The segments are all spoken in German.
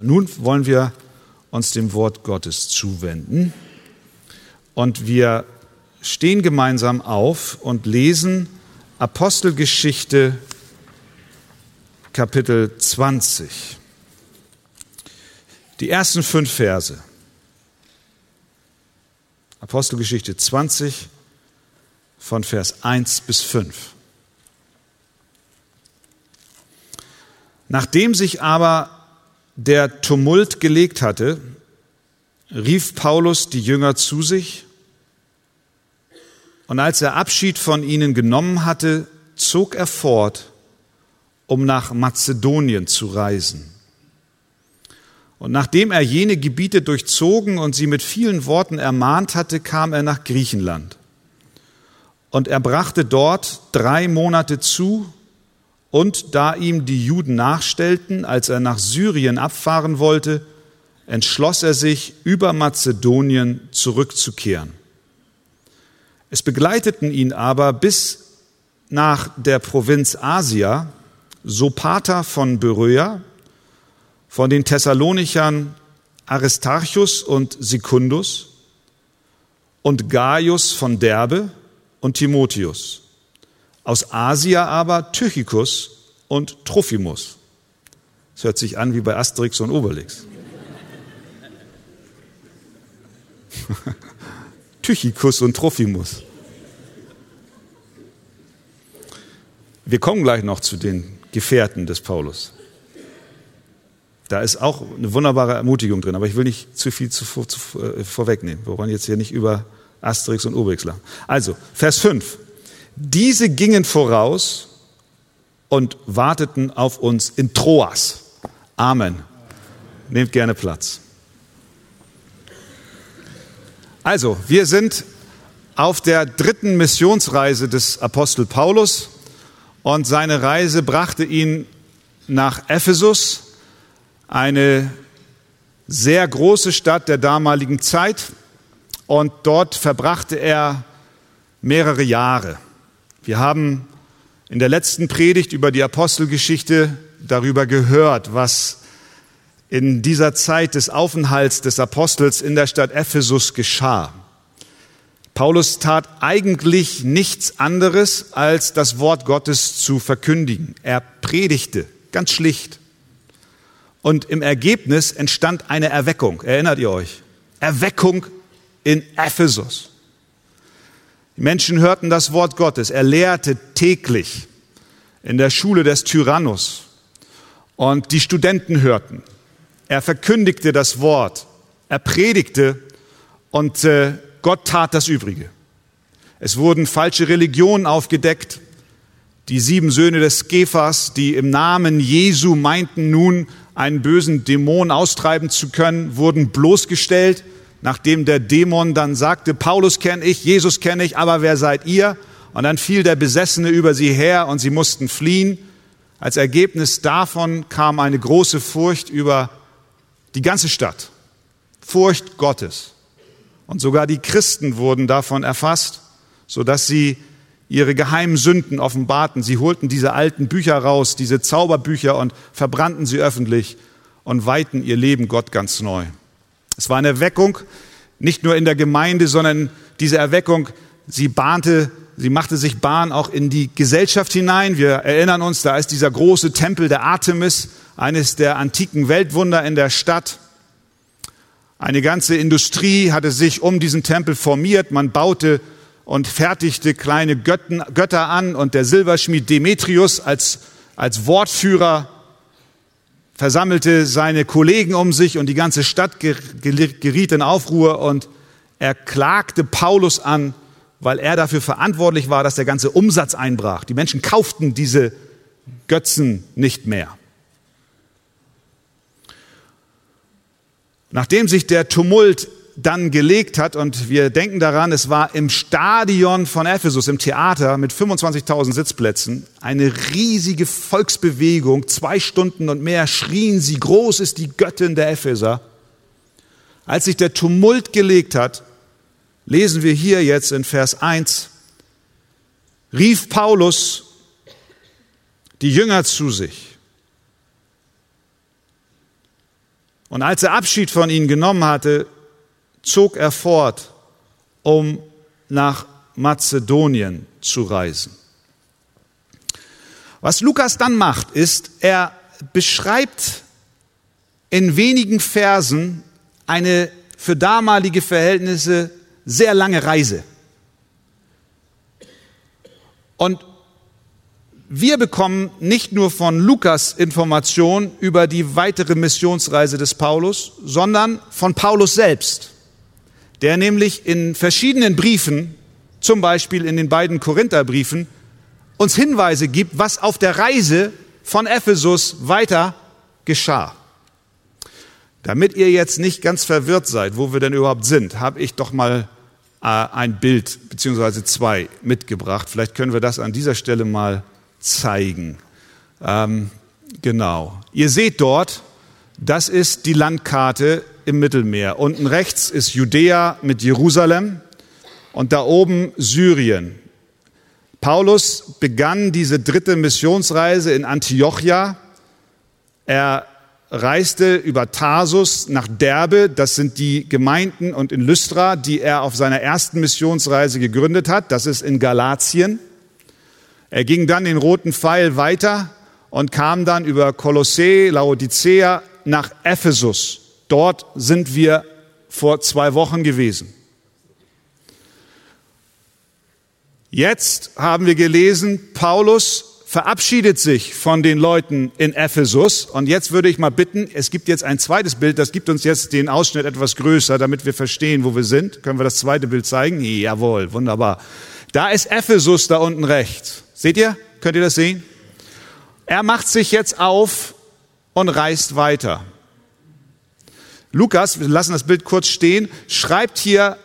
Nun wollen wir uns dem Wort Gottes zuwenden und wir stehen gemeinsam auf und lesen Apostelgeschichte Kapitel 20. Die ersten fünf Verse. Apostelgeschichte 20 von Vers 1 bis 5. Nachdem sich aber der Tumult gelegt hatte, rief Paulus die Jünger zu sich, und als er Abschied von ihnen genommen hatte, zog er fort, um nach Mazedonien zu reisen. Und nachdem er jene Gebiete durchzogen und sie mit vielen Worten ermahnt hatte, kam er nach Griechenland. Und er brachte dort drei Monate zu, und da ihm die Juden nachstellten, als er nach Syrien abfahren wollte, entschloss er sich, über Mazedonien zurückzukehren. Es begleiteten ihn aber bis nach der Provinz Asia Sopater von Beröa, von den Thessalonichern Aristarchus und Secundus und Gaius von Derbe und Timotheus aus Asia aber Tychicus und Trophimus. Das hört sich an wie bei Asterix und Obelix. Tychicus und Trophimus. Wir kommen gleich noch zu den Gefährten des Paulus. Da ist auch eine wunderbare Ermutigung drin, aber ich will nicht zu viel zu, zu, äh, vorwegnehmen. Wir wollen jetzt hier nicht über Asterix und Obelix lachen. Also, Vers 5. Diese gingen voraus und warteten auf uns in Troas. Amen. Nehmt gerne Platz. Also, wir sind auf der dritten Missionsreise des Apostel Paulus und seine Reise brachte ihn nach Ephesus, eine sehr große Stadt der damaligen Zeit und dort verbrachte er mehrere Jahre. Wir haben in der letzten Predigt über die Apostelgeschichte darüber gehört, was in dieser Zeit des Aufenthalts des Apostels in der Stadt Ephesus geschah. Paulus tat eigentlich nichts anderes, als das Wort Gottes zu verkündigen. Er predigte ganz schlicht. Und im Ergebnis entstand eine Erweckung. Erinnert ihr euch? Erweckung in Ephesus. Die Menschen hörten das Wort Gottes. Er lehrte täglich in der Schule des Tyrannus. Und die Studenten hörten. Er verkündigte das Wort. Er predigte und äh, Gott tat das Übrige. Es wurden falsche Religionen aufgedeckt. Die sieben Söhne des Kephas, die im Namen Jesu meinten nun einen bösen Dämon austreiben zu können, wurden bloßgestellt nachdem der Dämon dann sagte, Paulus kenne ich, Jesus kenne ich, aber wer seid ihr? Und dann fiel der Besessene über sie her und sie mussten fliehen. Als Ergebnis davon kam eine große Furcht über die ganze Stadt. Furcht Gottes. Und sogar die Christen wurden davon erfasst, sodass sie ihre geheimen Sünden offenbarten. Sie holten diese alten Bücher raus, diese Zauberbücher und verbrannten sie öffentlich und weihten ihr Leben Gott ganz neu. Es war eine Erweckung, nicht nur in der Gemeinde, sondern diese Erweckung, sie bahnte, sie machte sich Bahn auch in die Gesellschaft hinein. Wir erinnern uns, da ist dieser große Tempel der Artemis, eines der antiken Weltwunder in der Stadt. Eine ganze Industrie hatte sich um diesen Tempel formiert. Man baute und fertigte kleine Götten, Götter an und der Silberschmied Demetrius als, als Wortführer versammelte seine Kollegen um sich und die ganze Stadt geriet in Aufruhr und er klagte Paulus an, weil er dafür verantwortlich war, dass der ganze Umsatz einbrach. Die Menschen kauften diese Götzen nicht mehr. Nachdem sich der Tumult dann gelegt hat. Und wir denken daran, es war im Stadion von Ephesus, im Theater mit 25.000 Sitzplätzen, eine riesige Volksbewegung. Zwei Stunden und mehr schrien sie, groß ist die Göttin der Epheser. Als sich der Tumult gelegt hat, lesen wir hier jetzt in Vers 1, rief Paulus die Jünger zu sich Und als er Abschied von ihnen genommen hatte, zog er fort, um nach Mazedonien zu reisen. Was Lukas dann macht, ist, er beschreibt in wenigen Versen eine für damalige Verhältnisse sehr lange Reise. Und wir bekommen nicht nur von Lukas Informationen über die weitere Missionsreise des Paulus, sondern von Paulus selbst, der nämlich in verschiedenen Briefen, zum Beispiel in den beiden Korintherbriefen, uns Hinweise gibt, was auf der Reise von Ephesus weiter geschah. Damit ihr jetzt nicht ganz verwirrt seid, wo wir denn überhaupt sind, habe ich doch mal äh, ein Bild beziehungsweise zwei mitgebracht. Vielleicht können wir das an dieser Stelle mal zeigen. Ähm, genau. Ihr seht dort, das ist die Landkarte im Mittelmeer. Unten rechts ist Judäa mit Jerusalem und da oben Syrien. Paulus begann diese dritte Missionsreise in Antiochia. Er reiste über Tarsus nach Derbe, das sind die Gemeinden und in Lystra, die er auf seiner ersten Missionsreise gegründet hat, das ist in Galatien. Er ging dann den roten Pfeil weiter und kam dann über Kolossee, Laodicea nach Ephesus. Dort sind wir vor zwei Wochen gewesen. Jetzt haben wir gelesen, Paulus verabschiedet sich von den Leuten in Ephesus. Und jetzt würde ich mal bitten, es gibt jetzt ein zweites Bild, das gibt uns jetzt den Ausschnitt etwas größer, damit wir verstehen, wo wir sind. Können wir das zweite Bild zeigen? Jawohl, wunderbar. Da ist Ephesus da unten rechts. Seht ihr? Könnt ihr das sehen? Er macht sich jetzt auf und reist weiter. Lukas, wir lassen das Bild kurz stehen, schreibt hier,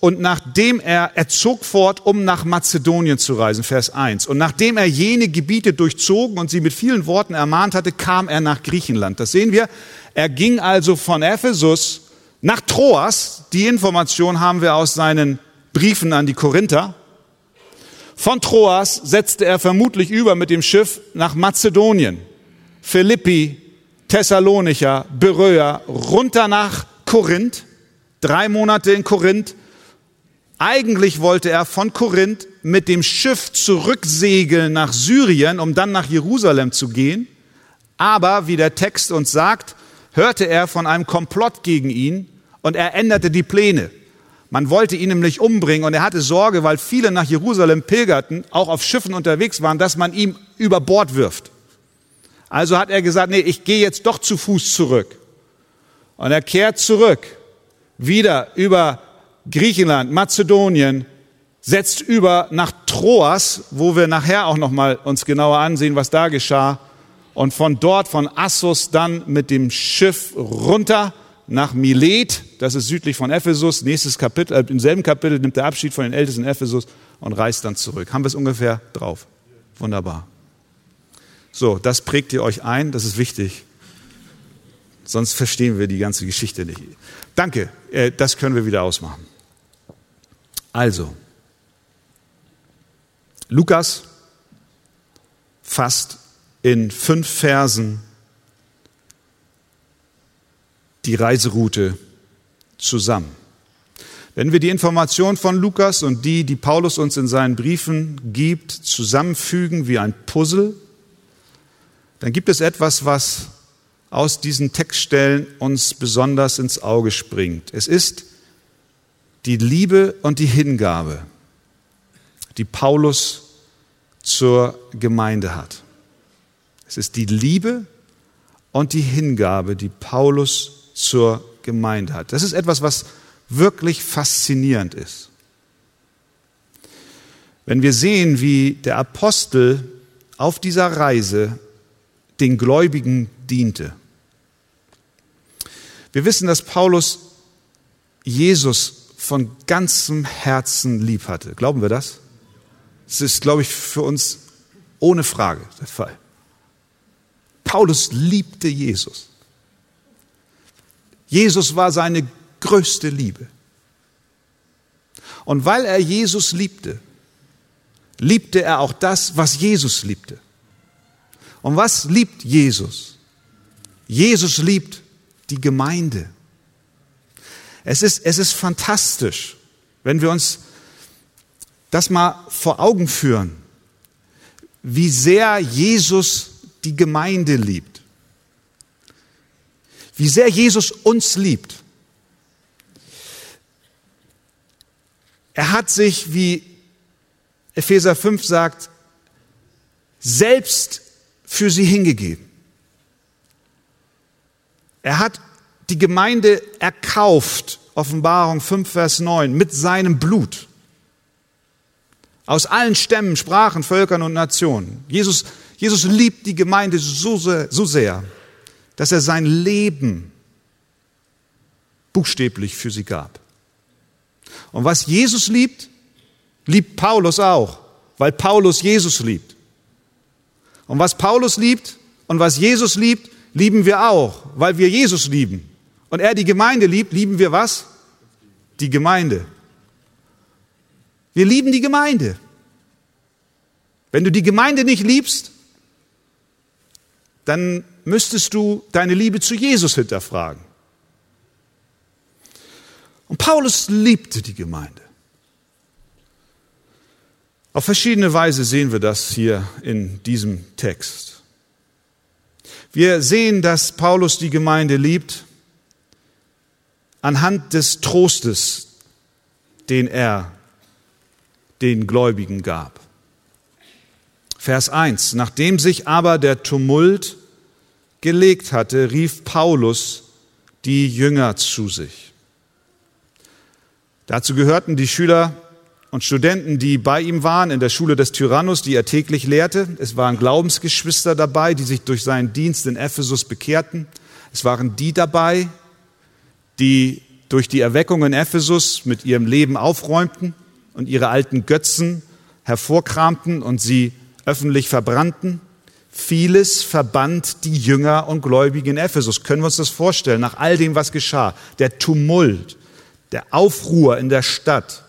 und nachdem er, er zog fort, um nach Mazedonien zu reisen, Vers 1. Und nachdem er jene Gebiete durchzogen und sie mit vielen Worten ermahnt hatte, kam er nach Griechenland. Das sehen wir. Er ging also von Ephesus nach Troas. Die Information haben wir aus seinen Briefen an die Korinther. Von Troas setzte er vermutlich über mit dem Schiff nach Mazedonien, Philippi, Thessalonicher, Beröa, runter nach Korinth, drei Monate in Korinth. Eigentlich wollte er von Korinth mit dem Schiff zurücksegeln nach Syrien, um dann nach Jerusalem zu gehen. Aber, wie der Text uns sagt, hörte er von einem Komplott gegen ihn und er änderte die Pläne. Man wollte ihn nämlich umbringen und er hatte Sorge, weil viele nach Jerusalem pilgerten, auch auf Schiffen unterwegs waren, dass man ihm über Bord wirft. Also hat er gesagt, nee, ich gehe jetzt doch zu Fuß zurück. Und er kehrt zurück, wieder über Griechenland, Mazedonien, setzt über nach Troas, wo wir nachher auch noch mal uns genauer ansehen, was da geschah. Und von dort, von Assos, dann mit dem Schiff runter nach Milet, das ist südlich von Ephesus. Nächstes Kapitel, äh, im selben Kapitel nimmt er Abschied von den Ältesten Ephesus und reist dann zurück. Haben wir es ungefähr drauf? Wunderbar. So, das prägt ihr euch ein, das ist wichtig. Sonst verstehen wir die ganze Geschichte nicht. Danke, äh, das können wir wieder ausmachen. Also, Lukas fasst in fünf Versen die Reiseroute zusammen. Wenn wir die Information von Lukas und die, die Paulus uns in seinen Briefen gibt, zusammenfügen wie ein Puzzle, dann gibt es etwas, was aus diesen Textstellen uns besonders ins Auge springt. Es ist die Liebe und die Hingabe, die Paulus zur Gemeinde hat. Es ist die Liebe und die Hingabe, die Paulus zur Gemeinde hat. Das ist etwas, was wirklich faszinierend ist. Wenn wir sehen, wie der Apostel auf dieser Reise den Gläubigen diente. Wir wissen, dass Paulus Jesus von ganzem Herzen lieb hatte. Glauben wir das? Das ist, glaube ich, für uns ohne Frage der Fall. Paulus liebte Jesus. Jesus war seine größte Liebe. Und weil er Jesus liebte, liebte er auch das, was Jesus liebte. Und was liebt Jesus? Jesus liebt die Gemeinde. Es ist, es ist fantastisch, wenn wir uns das mal vor Augen führen, wie sehr Jesus die Gemeinde liebt. Wie sehr Jesus uns liebt. Er hat sich, wie Epheser 5 sagt, selbst für sie hingegeben. Er hat die Gemeinde erkauft, Offenbarung 5, Vers 9, mit seinem Blut. Aus allen Stämmen, Sprachen, Völkern und Nationen. Jesus, Jesus liebt die Gemeinde so so sehr, dass er sein Leben buchstäblich für sie gab. Und was Jesus liebt, liebt Paulus auch, weil Paulus Jesus liebt. Und was Paulus liebt und was Jesus liebt, lieben wir auch, weil wir Jesus lieben. Und er die Gemeinde liebt, lieben wir was? Die Gemeinde. Wir lieben die Gemeinde. Wenn du die Gemeinde nicht liebst, dann müsstest du deine Liebe zu Jesus hinterfragen. Und Paulus liebte die Gemeinde. Auf verschiedene Weise sehen wir das hier in diesem Text. Wir sehen, dass Paulus die Gemeinde liebt anhand des Trostes, den er den Gläubigen gab. Vers 1. Nachdem sich aber der Tumult gelegt hatte, rief Paulus die Jünger zu sich. Dazu gehörten die Schüler und Studenten, die bei ihm waren in der Schule des Tyrannus, die er täglich lehrte. Es waren Glaubensgeschwister dabei, die sich durch seinen Dienst in Ephesus bekehrten. Es waren die dabei, die durch die Erweckung in Ephesus mit ihrem Leben aufräumten und ihre alten Götzen hervorkramten und sie öffentlich verbrannten. Vieles verband die Jünger und Gläubigen in Ephesus. Können wir uns das vorstellen, nach all dem, was geschah? Der Tumult, der Aufruhr in der Stadt,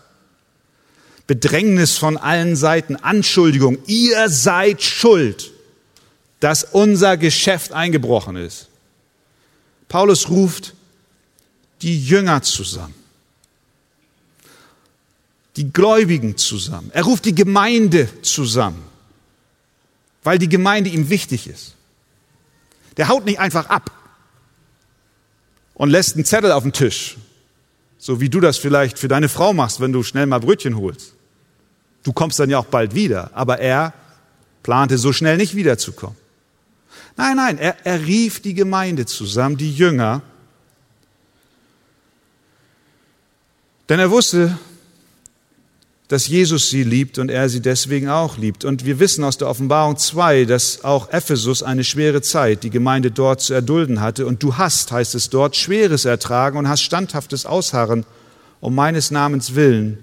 Bedrängnis von allen Seiten, Anschuldigung, ihr seid schuld, dass unser Geschäft eingebrochen ist. Paulus ruft die Jünger zusammen, die Gläubigen zusammen. Er ruft die Gemeinde zusammen, weil die Gemeinde ihm wichtig ist. Der haut nicht einfach ab und lässt einen Zettel auf den Tisch so wie du das vielleicht für deine Frau machst, wenn du schnell mal Brötchen holst. Du kommst dann ja auch bald wieder, aber er plante so schnell nicht wiederzukommen. Nein, nein, er, er rief die Gemeinde zusammen, die Jünger, denn er wusste, dass Jesus sie liebt und er sie deswegen auch liebt. Und wir wissen aus der Offenbarung 2, dass auch Ephesus eine schwere Zeit, die Gemeinde dort zu erdulden hatte. Und du hast, heißt es dort, schweres Ertragen und hast standhaftes Ausharren um meines Namens willen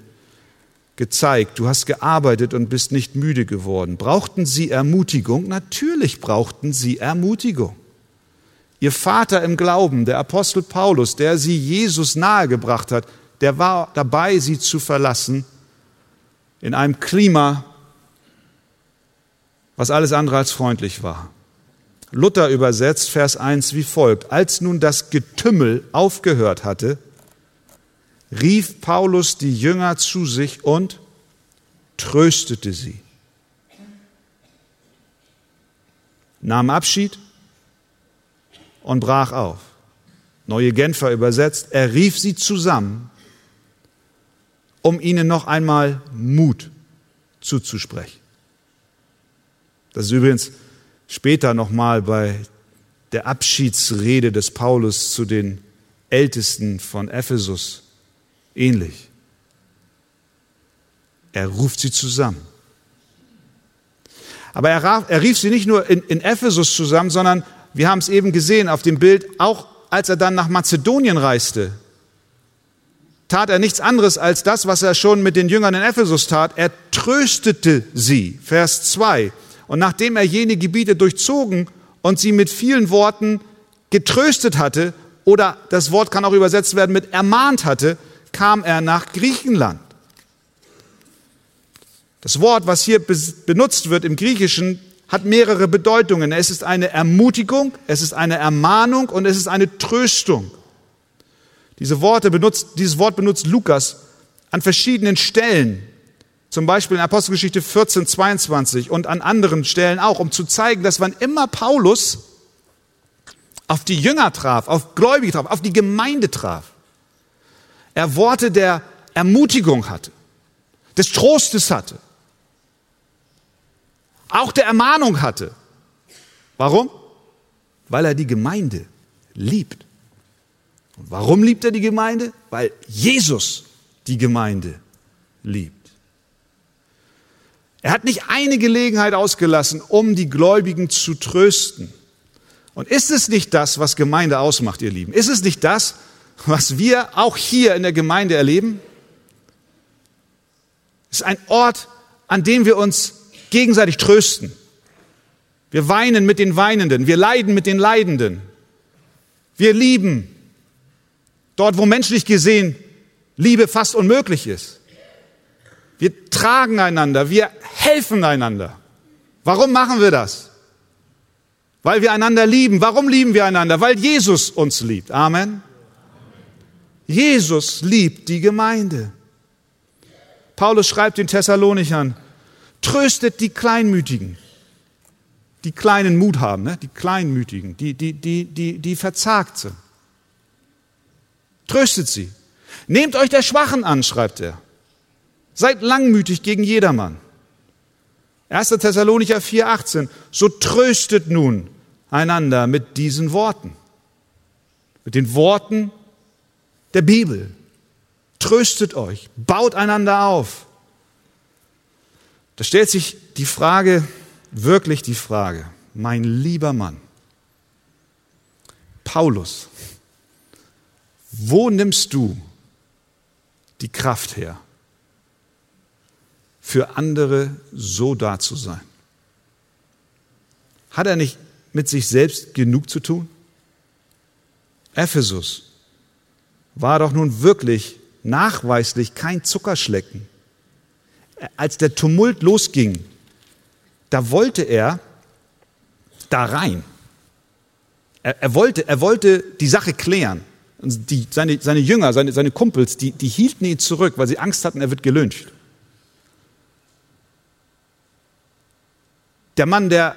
gezeigt. Du hast gearbeitet und bist nicht müde geworden. Brauchten sie Ermutigung? Natürlich brauchten sie Ermutigung. Ihr Vater im Glauben, der Apostel Paulus, der sie Jesus nahegebracht hat, der war dabei, sie zu verlassen in einem Klima, was alles andere als freundlich war. Luther übersetzt Vers 1 wie folgt. Als nun das Getümmel aufgehört hatte, rief Paulus die Jünger zu sich und tröstete sie. Nahm Abschied und brach auf. Neue Genfer übersetzt, er rief sie zusammen um ihnen noch einmal Mut zuzusprechen. Das ist übrigens später nochmal bei der Abschiedsrede des Paulus zu den Ältesten von Ephesus ähnlich. Er ruft sie zusammen. Aber er, rief sie nicht nur in, in Ephesus zusammen, sondern wir haben es eben gesehen auf dem Bild, auch als er dann nach Mazedonien reiste, tat er nichts anderes als das, was er schon mit den Jüngern in Ephesus tat. Er tröstete sie. Vers 2. Und nachdem er jene Gebiete durchzogen und sie mit vielen Worten getröstet hatte, oder das Wort kann auch übersetzt werden mit ermahnt hatte, kam er nach Griechenland. Das Wort, was hier benutzt wird im Griechischen, hat mehrere Bedeutungen. Es ist eine Ermutigung, es ist eine Ermahnung und es ist eine Tröstung. Diese Worte benutzt, dieses Wort benutzt Lukas an verschiedenen Stellen. Zum Beispiel in Apostelgeschichte 14, 22 und an anderen Stellen auch, um zu zeigen, dass wann immer Paulus auf die Jünger traf, auf Gläubige traf, auf die Gemeinde traf, er Worte der Ermutigung hatte, des Trostes hatte, auch der Ermahnung hatte. Warum? Weil er die Gemeinde liebt. Und warum liebt er die Gemeinde? Weil Jesus die Gemeinde liebt. Er hat nicht eine Gelegenheit ausgelassen, um die Gläubigen zu trösten. Und ist es nicht das, was Gemeinde ausmacht, ihr Lieben? Ist es nicht das, was wir auch hier in der Gemeinde erleben? Es ist ein Ort, an dem wir uns gegenseitig trösten. Wir weinen mit den Weinenden, wir leiden mit den Leidenden. Wir lieben dort, wo menschlich gesehen Liebe fast unmöglich ist. Wir tragen einander, wir helfen einander. Warum machen wir das? Weil wir einander lieben. Warum lieben wir einander? Weil Jesus uns liebt. Amen. Jesus liebt die Gemeinde. Paulus schreibt den Thessalonichern, tröstet die Kleinmütigen, die kleinen Mut haben, ne? die Kleinmütigen, die, die, die, die, die verzagt sind. Tröstet sie. Nehmt euch der Schwachen an, schreibt er. Seid langmütig gegen jedermann. 1. Thessalonicher 4,18. So tröstet nun einander mit diesen Worten. Mit den Worten der Bibel. Tröstet euch, baut einander auf. Da stellt sich die Frage, wirklich die Frage, mein lieber Mann, Paulus, wo nimmst du die Kraft her, für andere so da zu sein? Hat er nicht mit sich selbst genug zu tun? Ephesus war doch nun wirklich nachweislich kein Zuckerschlecken. Als der Tumult losging, da wollte er da rein. Er, er, wollte, er wollte die Sache klären. Die, seine, seine Jünger, seine, seine Kumpels, die, die hielten ihn zurück, weil sie Angst hatten, er wird gelyncht. Der Mann, der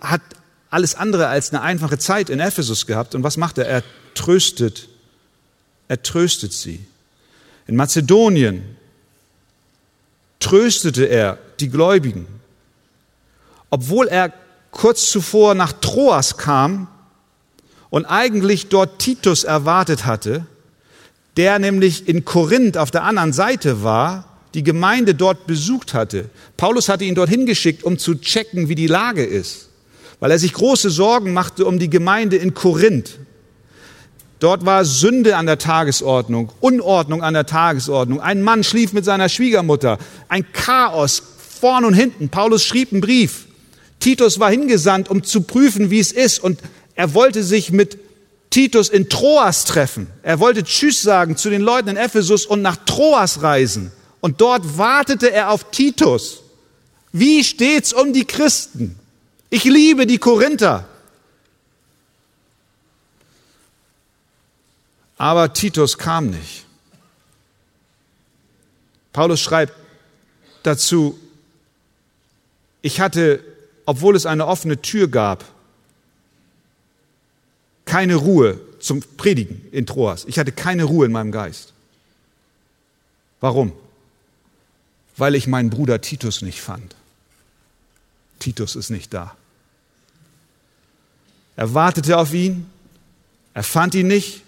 hat alles andere als eine einfache Zeit in Ephesus gehabt. Und was macht er? Er tröstet, er tröstet sie. In Mazedonien tröstete er die Gläubigen. Obwohl er kurz zuvor nach Troas kam und eigentlich dort Titus erwartet hatte, der nämlich in Korinth auf der anderen Seite war, die Gemeinde dort besucht hatte. Paulus hatte ihn dorthin geschickt, um zu checken, wie die Lage ist, weil er sich große Sorgen machte um die Gemeinde in Korinth. Dort war Sünde an der Tagesordnung, Unordnung an der Tagesordnung. Ein Mann schlief mit seiner Schwiegermutter. Ein Chaos vorn und hinten. Paulus schrieb einen Brief. Titus war hingesandt, um zu prüfen, wie es ist. Und er wollte sich mit Titus in Troas treffen. Er wollte Tschüss sagen zu den Leuten in Ephesus und nach Troas reisen. Und dort wartete er auf Titus. Wie steht's um die Christen? Ich liebe die Korinther. Aber Titus kam nicht. Paulus schreibt dazu, ich hatte, obwohl es eine offene Tür gab, keine Ruhe zum Predigen in Troas. Ich hatte keine Ruhe in meinem Geist. Warum? Weil ich meinen Bruder Titus nicht fand. Titus ist nicht da. Er wartete auf ihn, er fand ihn nicht,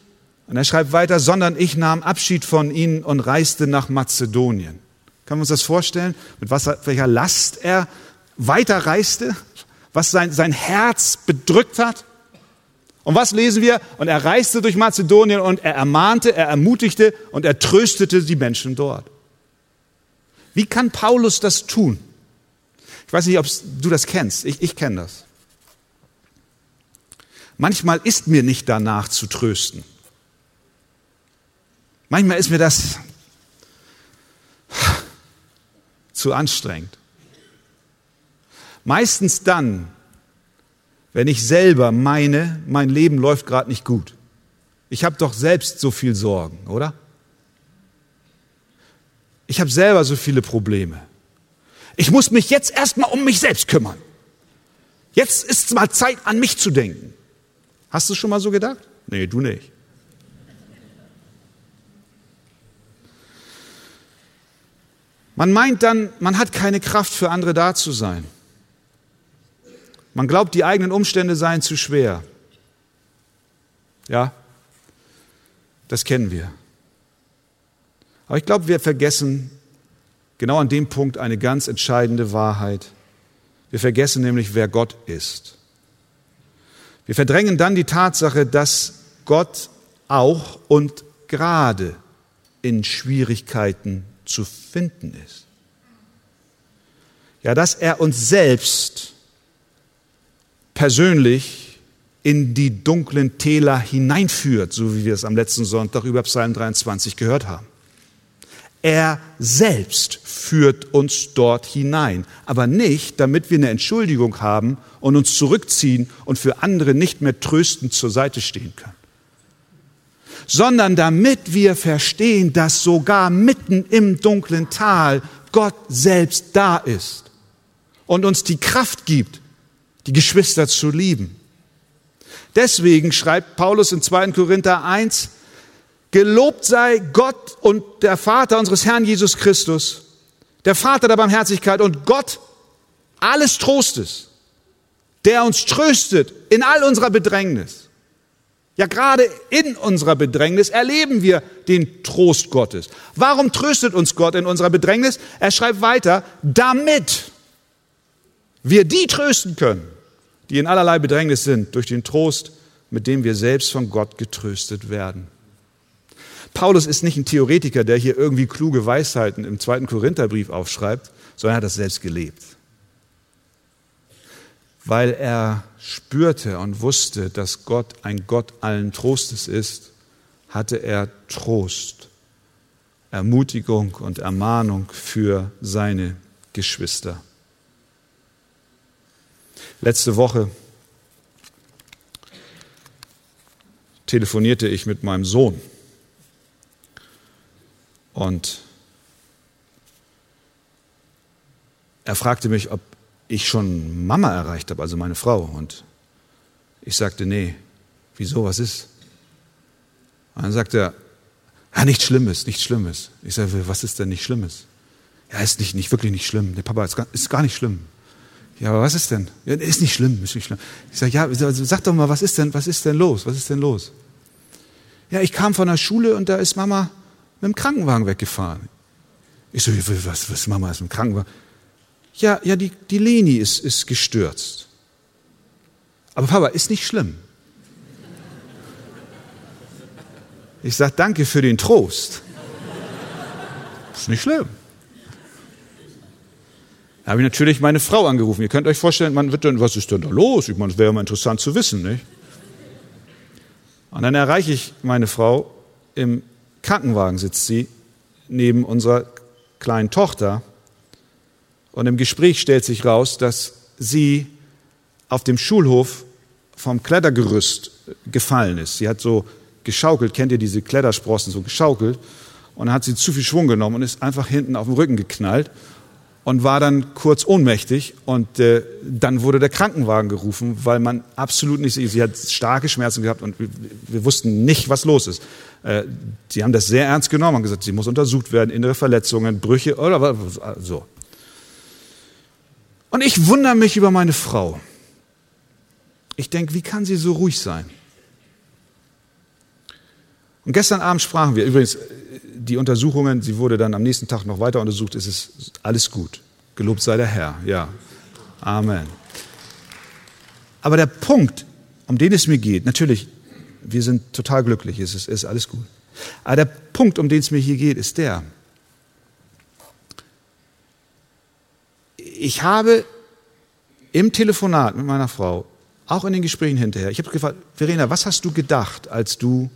und er schreibt weiter, sondern ich nahm Abschied von ihnen und reiste nach Mazedonien. Können wir uns das vorstellen? Mit was, welcher Last er weiterreiste? Was sein, sein Herz bedrückt hat? Und was lesen wir? Und er reiste durch Mazedonien und er ermahnte, er ermutigte und er tröstete die Menschen dort. Wie kann Paulus das tun? Ich weiß nicht, ob du das kennst. Ich, ich kenne das. Manchmal ist mir nicht danach zu trösten. Manchmal ist mir das zu anstrengend. Meistens dann, wenn ich selber meine, mein Leben läuft gerade nicht gut. Ich habe doch selbst so viel Sorgen, oder? Ich habe selber so viele Probleme. Ich muss mich jetzt erstmal um mich selbst kümmern. Jetzt ist es mal Zeit, an mich zu denken. Hast du schon mal so gedacht? Nee, du nicht. Man meint dann, man hat keine Kraft für andere da zu sein. Man glaubt, die eigenen Umstände seien zu schwer. Ja, das kennen wir. Aber ich glaube, wir vergessen genau an dem Punkt eine ganz entscheidende Wahrheit. Wir vergessen nämlich, wer Gott ist. Wir verdrängen dann die Tatsache, dass Gott auch und gerade in Schwierigkeiten zu finden ist. Ja, dass er uns selbst persönlich in die dunklen Täler hineinführt, so wie wir es am letzten Sonntag über Psalm 23 gehört haben. Er selbst führt uns dort hinein, aber nicht, damit wir eine Entschuldigung haben und uns zurückziehen und für andere nicht mehr tröstend zur Seite stehen können, sondern damit wir verstehen, dass sogar mitten im dunklen Tal Gott selbst da ist und uns die Kraft gibt, die Geschwister zu lieben. Deswegen schreibt Paulus in 2. Korinther 1, Gelobt sei Gott und der Vater unseres Herrn Jesus Christus, der Vater der Barmherzigkeit und Gott alles Trostes, der uns tröstet in all unserer Bedrängnis. Ja, gerade in unserer Bedrängnis erleben wir den Trost Gottes. Warum tröstet uns Gott in unserer Bedrängnis? Er schreibt weiter, damit wir die trösten können, die in allerlei Bedrängnis sind, durch den Trost, mit dem wir selbst von Gott getröstet werden. Paulus ist nicht ein Theoretiker, der hier irgendwie kluge Weisheiten im zweiten Korintherbrief aufschreibt, sondern er hat das selbst gelebt. Weil er spürte und wusste, dass Gott ein Gott allen Trostes ist, hatte er Trost, Ermutigung und Ermahnung für seine Geschwister. Letzte Woche telefonierte ich mit meinem Sohn. Und er fragte mich, ob ich schon Mama erreicht habe, also meine Frau. Und ich sagte, nee, wieso, was ist? Und dann sagte er, ja, nichts Schlimmes, nichts Schlimmes. Ich sage, was ist denn nicht Schlimmes? Ja, ist nicht, nicht wirklich nicht schlimm. Der Papa ist gar, ist gar nicht schlimm. Ja, aber was ist denn? Ja, ist nicht schlimm, ist nicht schlimm. Ich sage, ja, sag doch mal, was ist denn, was ist denn los? Was ist denn los? Ja, ich kam von der Schule und da ist Mama mit dem Krankenwagen weggefahren. Ich so, was, was Mama ist mit dem Krankenwagen? Ja, ja, die, die Leni ist, ist gestürzt. Aber Papa, ist nicht schlimm. Ich sage, danke für den Trost. Ist nicht schlimm. Da habe ich natürlich meine Frau angerufen. Ihr könnt euch vorstellen, man wird dann, was ist denn da los? Ich meine, das wäre mal interessant zu wissen, nicht? Und dann erreiche ich meine Frau im Krankenwagen sitzt sie neben unserer kleinen Tochter. Und im Gespräch stellt sich raus, dass sie auf dem Schulhof vom Klettergerüst gefallen ist. Sie hat so geschaukelt, kennt ihr diese Klettersprossen, so geschaukelt. Und dann hat sie zu viel Schwung genommen und ist einfach hinten auf den Rücken geknallt und war dann kurz ohnmächtig und äh, dann wurde der Krankenwagen gerufen, weil man absolut nicht, sie hat starke Schmerzen gehabt und wir, wir wussten nicht, was los ist. Äh, sie haben das sehr ernst genommen und gesagt, sie muss untersucht werden, innere Verletzungen, Brüche oder so. Und ich wundere mich über meine Frau. Ich denke, wie kann sie so ruhig sein? Und gestern Abend sprachen wir, übrigens, die Untersuchungen, sie wurde dann am nächsten Tag noch weiter untersucht, es ist alles gut. Gelobt sei der Herr, ja. Amen. Aber der Punkt, um den es mir geht, natürlich, wir sind total glücklich, es ist, es ist alles gut. Aber der Punkt, um den es mir hier geht, ist der, ich habe im Telefonat mit meiner Frau, auch in den Gesprächen hinterher, ich habe gefragt, Verena, was hast du gedacht, als du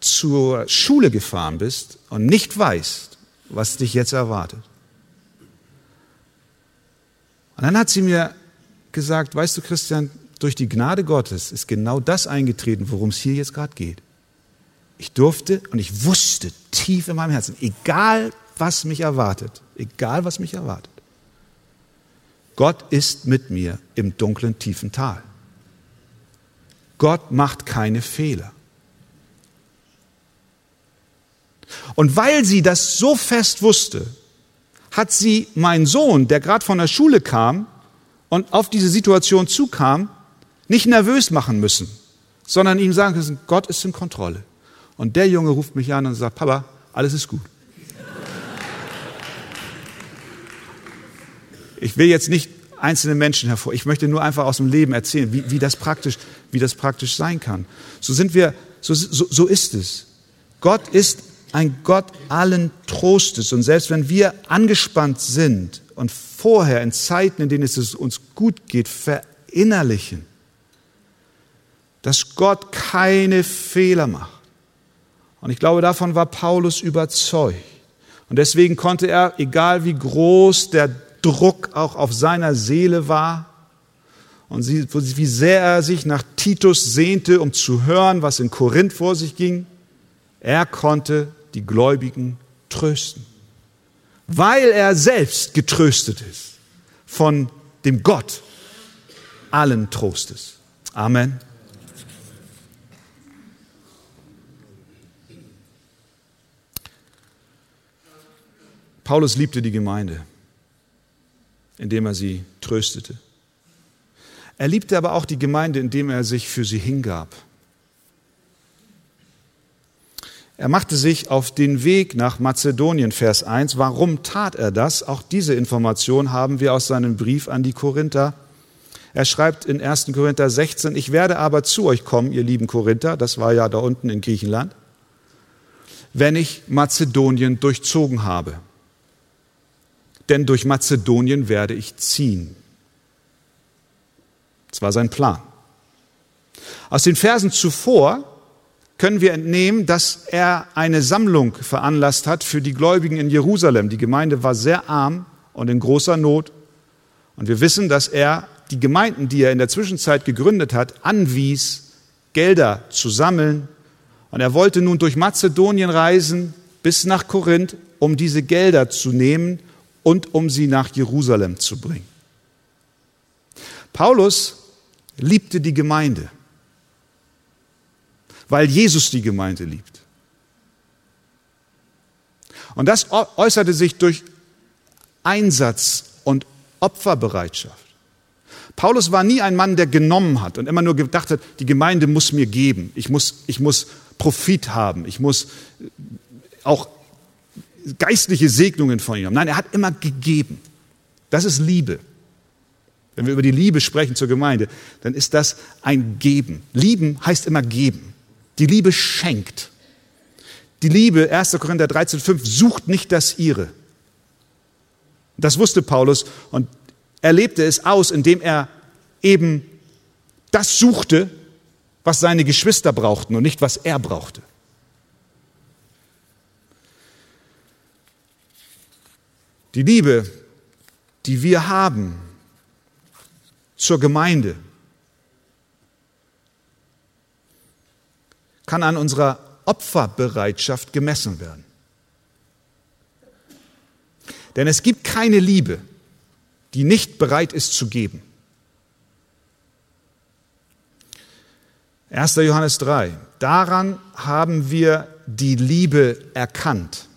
zur Schule gefahren bist und nicht weißt, was dich jetzt erwartet. Und dann hat sie mir gesagt, weißt du Christian, durch die Gnade Gottes ist genau das eingetreten, worum es hier jetzt gerade geht. Ich durfte und ich wusste tief in meinem Herzen, egal was mich erwartet, egal was mich erwartet, Gott ist mit mir im dunklen, tiefen Tal. Gott macht keine Fehler. Und weil sie das so fest wusste, hat sie meinen Sohn, der gerade von der Schule kam und auf diese Situation zukam, nicht nervös machen müssen, sondern ihm sagen müssen, Gott ist in Kontrolle. Und der Junge ruft mich an und sagt, Papa, alles ist gut. Ich will jetzt nicht einzelne Menschen hervor. Ich möchte nur einfach aus dem Leben erzählen, wie, wie, das, praktisch, wie das praktisch sein kann. So sind wir, so, so, so ist es. Gott ist ein Gott allen Trostes. Und selbst wenn wir angespannt sind und vorher in Zeiten, in denen es uns gut geht, verinnerlichen, dass Gott keine Fehler macht, und ich glaube, davon war Paulus überzeugt. Und deswegen konnte er, egal wie groß der Druck auch auf seiner Seele war und wie sehr er sich nach Titus sehnte, um zu hören, was in Korinth vor sich ging, er konnte die Gläubigen trösten, weil er selbst getröstet ist von dem Gott allen Trostes. Amen. Paulus liebte die Gemeinde, indem er sie tröstete. Er liebte aber auch die Gemeinde, indem er sich für sie hingab. Er machte sich auf den Weg nach Mazedonien, Vers 1. Warum tat er das? Auch diese Information haben wir aus seinem Brief an die Korinther. Er schreibt in 1. Korinther 16, ich werde aber zu euch kommen, ihr lieben Korinther, das war ja da unten in Griechenland, wenn ich Mazedonien durchzogen habe denn durch Mazedonien werde ich ziehen. Das war sein Plan. Aus den Versen zuvor können wir entnehmen, dass er eine Sammlung veranlasst hat für die Gläubigen in Jerusalem. Die Gemeinde war sehr arm und in großer Not. Und wir wissen, dass er die Gemeinden, die er in der Zwischenzeit gegründet hat, anwies, Gelder zu sammeln. Und er wollte nun durch Mazedonien reisen bis nach Korinth, um diese Gelder zu nehmen und um sie nach Jerusalem zu bringen. Paulus liebte die Gemeinde, weil Jesus die Gemeinde liebt. Und das äußerte sich durch Einsatz und Opferbereitschaft. Paulus war nie ein Mann, der genommen hat und immer nur gedacht hat, die Gemeinde muss mir geben, ich muss, ich muss Profit haben, ich muss auch geistliche Segnungen von ihm haben. Nein, er hat immer gegeben. Das ist Liebe. Wenn wir über die Liebe sprechen zur Gemeinde, dann ist das ein Geben. Lieben heißt immer geben. Die Liebe schenkt. Die Liebe, 1. Korinther 13,5, sucht nicht das ihre. Das wusste Paulus und er lebte es aus, indem er eben das suchte, was seine Geschwister brauchten und nicht was er brauchte. Die Liebe, die wir haben zur Gemeinde, kann an unserer Opferbereitschaft gemessen werden. Denn es gibt keine Liebe, die nicht bereit ist zu geben. 1. Johannes 3. Daran haben wir die Liebe erkannt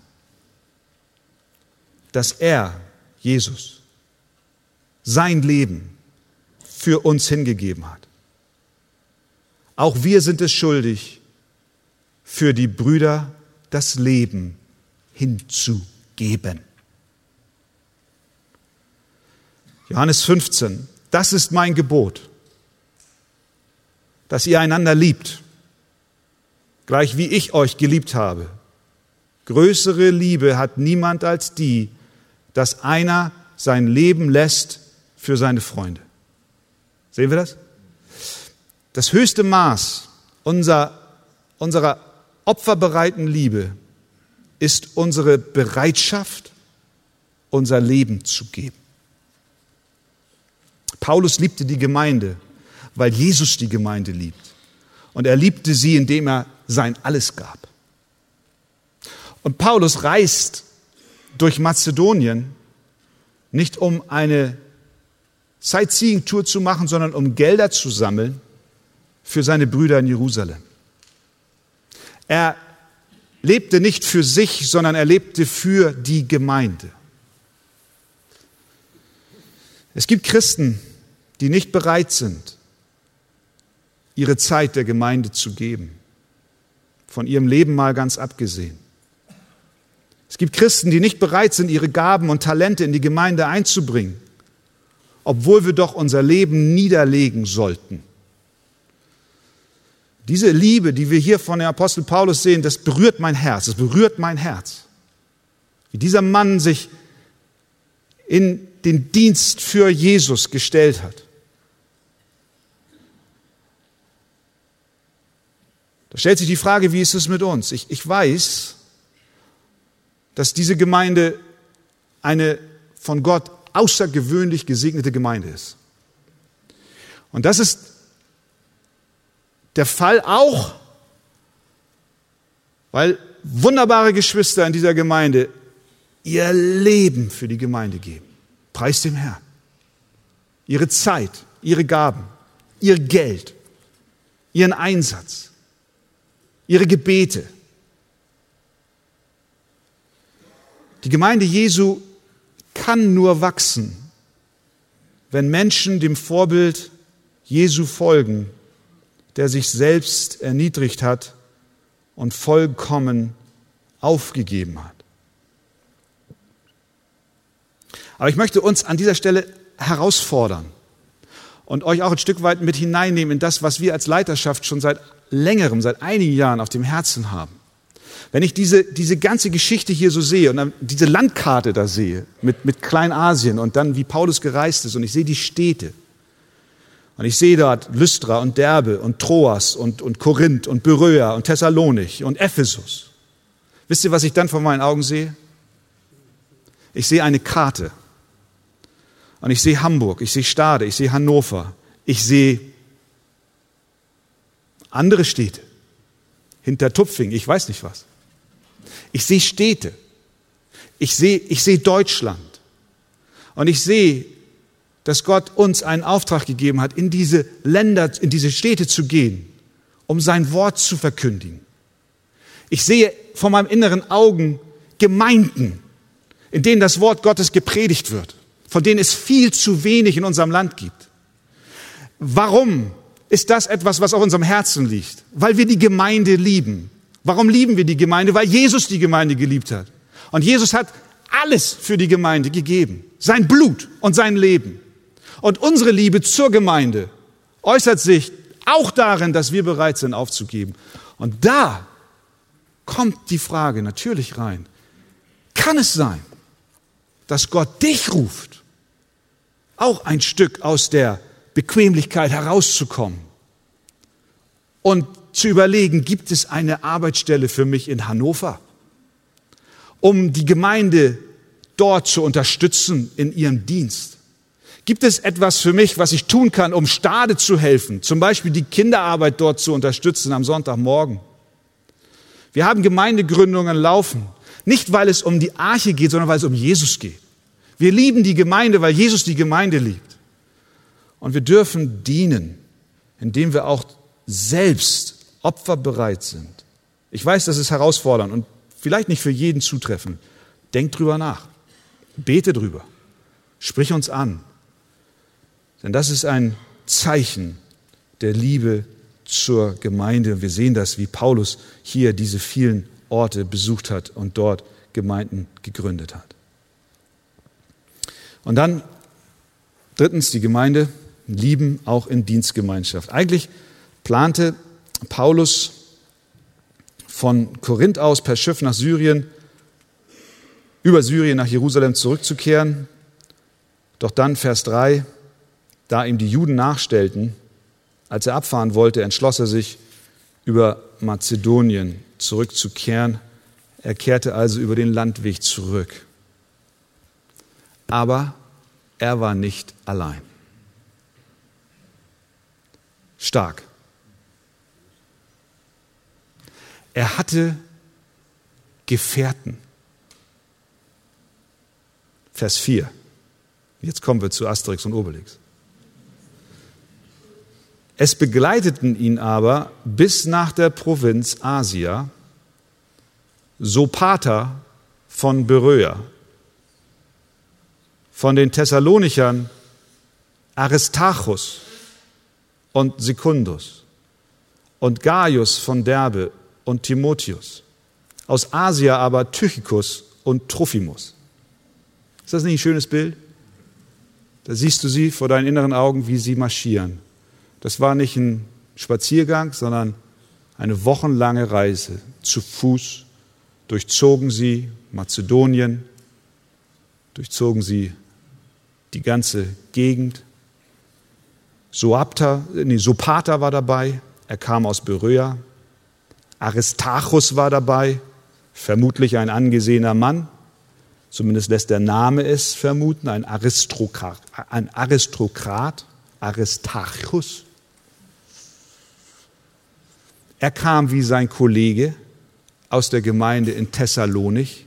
dass er, Jesus, sein Leben für uns hingegeben hat. Auch wir sind es schuldig, für die Brüder das Leben hinzugeben. Johannes 15, das ist mein Gebot, dass ihr einander liebt, gleich wie ich euch geliebt habe. Größere Liebe hat niemand als die, dass einer sein Leben lässt für seine Freunde. Sehen wir das? Das höchste Maß unserer, unserer opferbereiten Liebe ist unsere Bereitschaft, unser Leben zu geben. Paulus liebte die Gemeinde, weil Jesus die Gemeinde liebt. Und er liebte sie, indem er sein Alles gab. Und Paulus reist durch Mazedonien nicht um eine Sightseeing-Tour zu machen, sondern um Gelder zu sammeln für seine Brüder in Jerusalem. Er lebte nicht für sich, sondern er lebte für die Gemeinde. Es gibt Christen, die nicht bereit sind, ihre Zeit der Gemeinde zu geben, von ihrem Leben mal ganz abgesehen. Es gibt Christen, die nicht bereit sind, ihre Gaben und Talente in die Gemeinde einzubringen, obwohl wir doch unser Leben niederlegen sollten. Diese Liebe, die wir hier von dem Apostel Paulus sehen, das berührt mein Herz, das berührt mein Herz. Wie dieser Mann sich in den Dienst für Jesus gestellt hat. Da stellt sich die Frage, wie ist es mit uns? Ich, ich weiß, dass diese Gemeinde eine von Gott außergewöhnlich gesegnete Gemeinde ist. Und das ist der Fall auch, weil wunderbare Geschwister in dieser Gemeinde ihr Leben für die Gemeinde geben. Preis dem Herrn. Ihre Zeit, ihre Gaben, ihr Geld, ihren Einsatz, ihre Gebete, Die Gemeinde Jesu kann nur wachsen, wenn Menschen dem Vorbild Jesu folgen, der sich selbst erniedrigt hat und vollkommen aufgegeben hat. Aber ich möchte uns an dieser Stelle herausfordern und euch auch ein Stück weit mit hineinnehmen in das, was wir als Leiterschaft schon seit längerem, seit einigen Jahren auf dem Herzen haben. Wenn ich diese, diese ganze Geschichte hier so sehe und diese Landkarte da sehe mit, mit Kleinasien und dann wie Paulus gereist ist und ich sehe die Städte und ich sehe dort Lystra und Derbe und Troas und, und Korinth und Beröa und Thessalonich und Ephesus. Wisst ihr, was ich dann vor meinen Augen sehe? Ich sehe eine Karte. Und ich sehe Hamburg, ich sehe Stade, ich sehe Hannover, ich sehe andere Städte. Hinter Tupfing, ich weiß nicht was. Ich sehe Städte. Ich sehe, ich sehe Deutschland. Und ich sehe, dass Gott uns einen Auftrag gegeben hat, in diese Länder, in diese Städte zu gehen, um sein Wort zu verkündigen. Ich sehe vor meinem inneren Augen Gemeinden, in denen das Wort Gottes gepredigt wird, von denen es viel zu wenig in unserem Land gibt. Warum ist das etwas, was auf unserem Herzen liegt? Weil wir die Gemeinde lieben. Warum lieben wir die Gemeinde? Weil Jesus die Gemeinde geliebt hat. Und Jesus hat alles für die Gemeinde gegeben. Sein Blut und sein Leben. Und unsere Liebe zur Gemeinde äußert sich auch darin, dass wir bereit sind aufzugeben. Und da kommt die Frage natürlich rein. Kann es sein, dass Gott dich ruft, auch ein Stück aus der Bequemlichkeit herauszukommen und zu überlegen, gibt es eine Arbeitsstelle für mich in Hannover, um die Gemeinde dort zu unterstützen in ihrem Dienst? Gibt es etwas für mich, was ich tun kann, um Stade zu helfen, zum Beispiel die Kinderarbeit dort zu unterstützen am Sonntagmorgen? Wir haben Gemeindegründungen laufen, nicht weil es um die Arche geht, sondern weil es um Jesus geht. Wir lieben die Gemeinde, weil Jesus die Gemeinde liebt. Und wir dürfen dienen, indem wir auch selbst opferbereit sind. Ich weiß, das ist herausfordernd und vielleicht nicht für jeden zutreffend. Denk drüber nach. Bete drüber. Sprich uns an. Denn das ist ein Zeichen der Liebe zur Gemeinde. Wir sehen das, wie Paulus hier diese vielen Orte besucht hat und dort Gemeinden gegründet hat. Und dann drittens die Gemeinde lieben auch in Dienstgemeinschaft. Eigentlich plante Paulus von Korinth aus per Schiff nach Syrien, über Syrien nach Jerusalem zurückzukehren. Doch dann, Vers 3, da ihm die Juden nachstellten, als er abfahren wollte, entschloss er sich, über Mazedonien zurückzukehren. Er kehrte also über den Landweg zurück. Aber er war nicht allein. stark. Er hatte Gefährten. Vers 4. Jetzt kommen wir zu Asterix und Obelix. Es begleiteten ihn aber bis nach der Provinz Asia Sopater von Beröa, von den Thessalonichern Aristarchus und Secundus und Gaius von Derbe und Timotheus, aus Asia aber Tychicus und Trophimus. Ist das nicht ein schönes Bild? Da siehst du sie vor deinen inneren Augen, wie sie marschieren. Das war nicht ein Spaziergang, sondern eine wochenlange Reise. Zu Fuß durchzogen sie Mazedonien, durchzogen sie die ganze Gegend. Soapter, nee, Sopater war dabei, er kam aus Beröa. Aristarchus war dabei, vermutlich ein angesehener Mann, zumindest lässt der Name es vermuten, ein Aristokrat, ein Aristokrat Aristarchus. Er kam wie sein Kollege aus der Gemeinde in Thessalonich,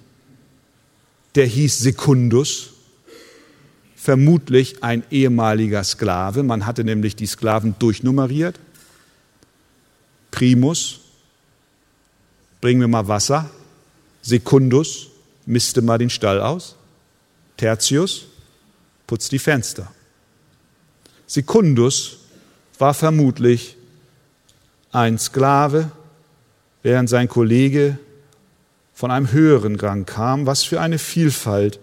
der hieß Sekundus, vermutlich ein ehemaliger Sklave. Man hatte nämlich die Sklaven durchnummeriert. Primus, bring mir mal Wasser. Sekundus, misste mal den Stall aus. Tertius, putzt die Fenster. Sekundus war vermutlich ein Sklave, während sein Kollege von einem höheren Rang kam. Was für eine Vielfalt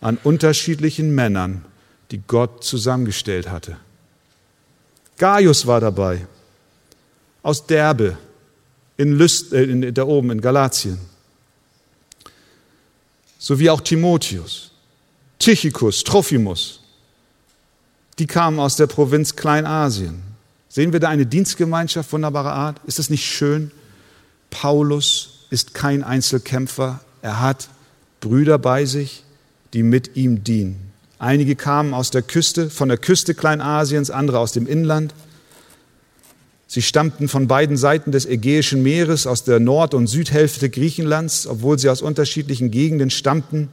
an unterschiedlichen Männern, die Gott zusammengestellt hatte. Gaius war dabei, aus Derbe, in Lüst, äh, in, da oben in Galatien. Sowie auch Timotheus, Tychicus, Trophimus. Die kamen aus der Provinz Kleinasien. Sehen wir da eine Dienstgemeinschaft wunderbarer Art? Ist es nicht schön? Paulus ist kein Einzelkämpfer. Er hat Brüder bei sich, die mit ihm dienen. Einige kamen aus der Küste, von der Küste Kleinasiens, andere aus dem Inland. Sie stammten von beiden Seiten des Ägäischen Meeres, aus der Nord- und Südhälfte Griechenlands, obwohl sie aus unterschiedlichen Gegenden stammten,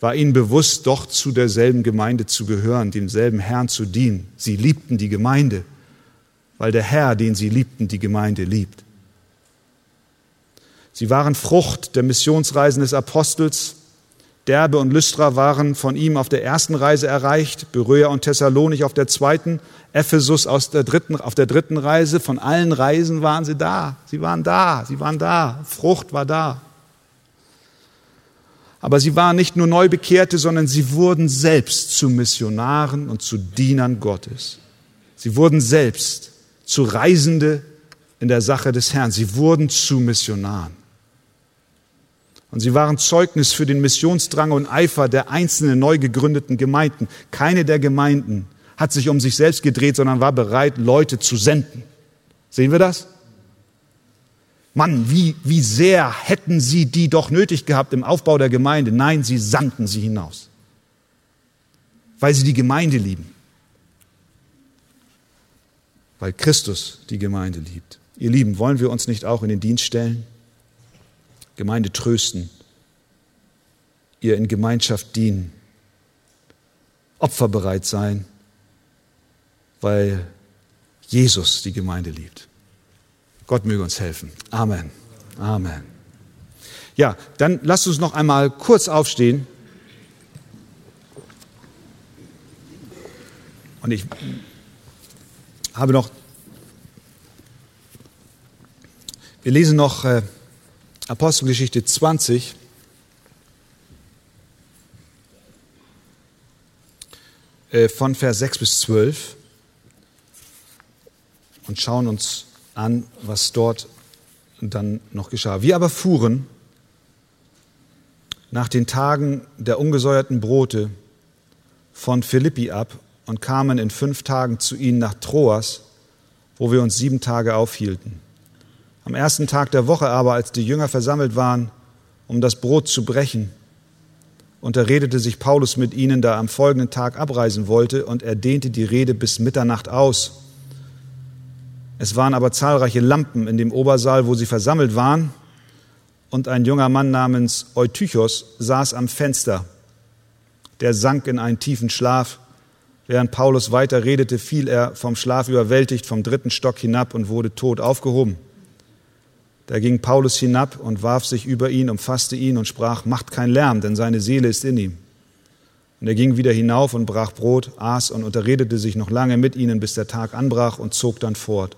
war ihnen bewusst, doch zu derselben Gemeinde zu gehören, demselben Herrn zu dienen. Sie liebten die Gemeinde weil der Herr, den sie liebten, die Gemeinde liebt. Sie waren Frucht der Missionsreisen des Apostels. Derbe und Lystra waren von ihm auf der ersten Reise erreicht, Beröa und Thessalonich auf der zweiten, Ephesus aus der dritten, auf der dritten Reise. Von allen Reisen waren sie da. Sie waren da, sie waren da. Frucht war da. Aber sie waren nicht nur Neubekehrte, sondern sie wurden selbst zu Missionaren und zu Dienern Gottes. Sie wurden selbst zu Reisende in der Sache des Herrn. Sie wurden zu Missionaren. Und sie waren Zeugnis für den Missionsdrang und Eifer der einzelnen neu gegründeten Gemeinden. Keine der Gemeinden hat sich um sich selbst gedreht, sondern war bereit, Leute zu senden. Sehen wir das? Mann, wie, wie sehr hätten sie die doch nötig gehabt im Aufbau der Gemeinde? Nein, sie sandten sie hinaus, weil sie die Gemeinde lieben weil Christus die Gemeinde liebt. Ihr Lieben, wollen wir uns nicht auch in den Dienst stellen? Gemeinde trösten, ihr in Gemeinschaft dienen, opferbereit sein, weil Jesus die Gemeinde liebt. Gott möge uns helfen. Amen. Amen. Ja, dann lasst uns noch einmal kurz aufstehen. Und ich habe noch, wir lesen noch äh, Apostelgeschichte 20. Äh, von Vers 6 bis 12 und schauen uns an, was dort dann noch geschah. Wir aber fuhren nach den Tagen der ungesäuerten Brote von Philippi ab und kamen in fünf Tagen zu ihnen nach Troas, wo wir uns sieben Tage aufhielten. Am ersten Tag der Woche aber, als die Jünger versammelt waren, um das Brot zu brechen, unterredete sich Paulus mit ihnen, da er am folgenden Tag abreisen wollte, und er dehnte die Rede bis Mitternacht aus. Es waren aber zahlreiche Lampen in dem Obersaal, wo sie versammelt waren, und ein junger Mann namens Eutychos saß am Fenster. Der sank in einen tiefen Schlaf. Während Paulus weiter redete, fiel er vom Schlaf überwältigt vom dritten Stock hinab und wurde tot aufgehoben. Da ging Paulus hinab und warf sich über ihn, umfasste ihn und sprach, macht kein Lärm, denn seine Seele ist in ihm. Und er ging wieder hinauf und brach Brot, aß und unterredete sich noch lange mit ihnen, bis der Tag anbrach und zog dann fort.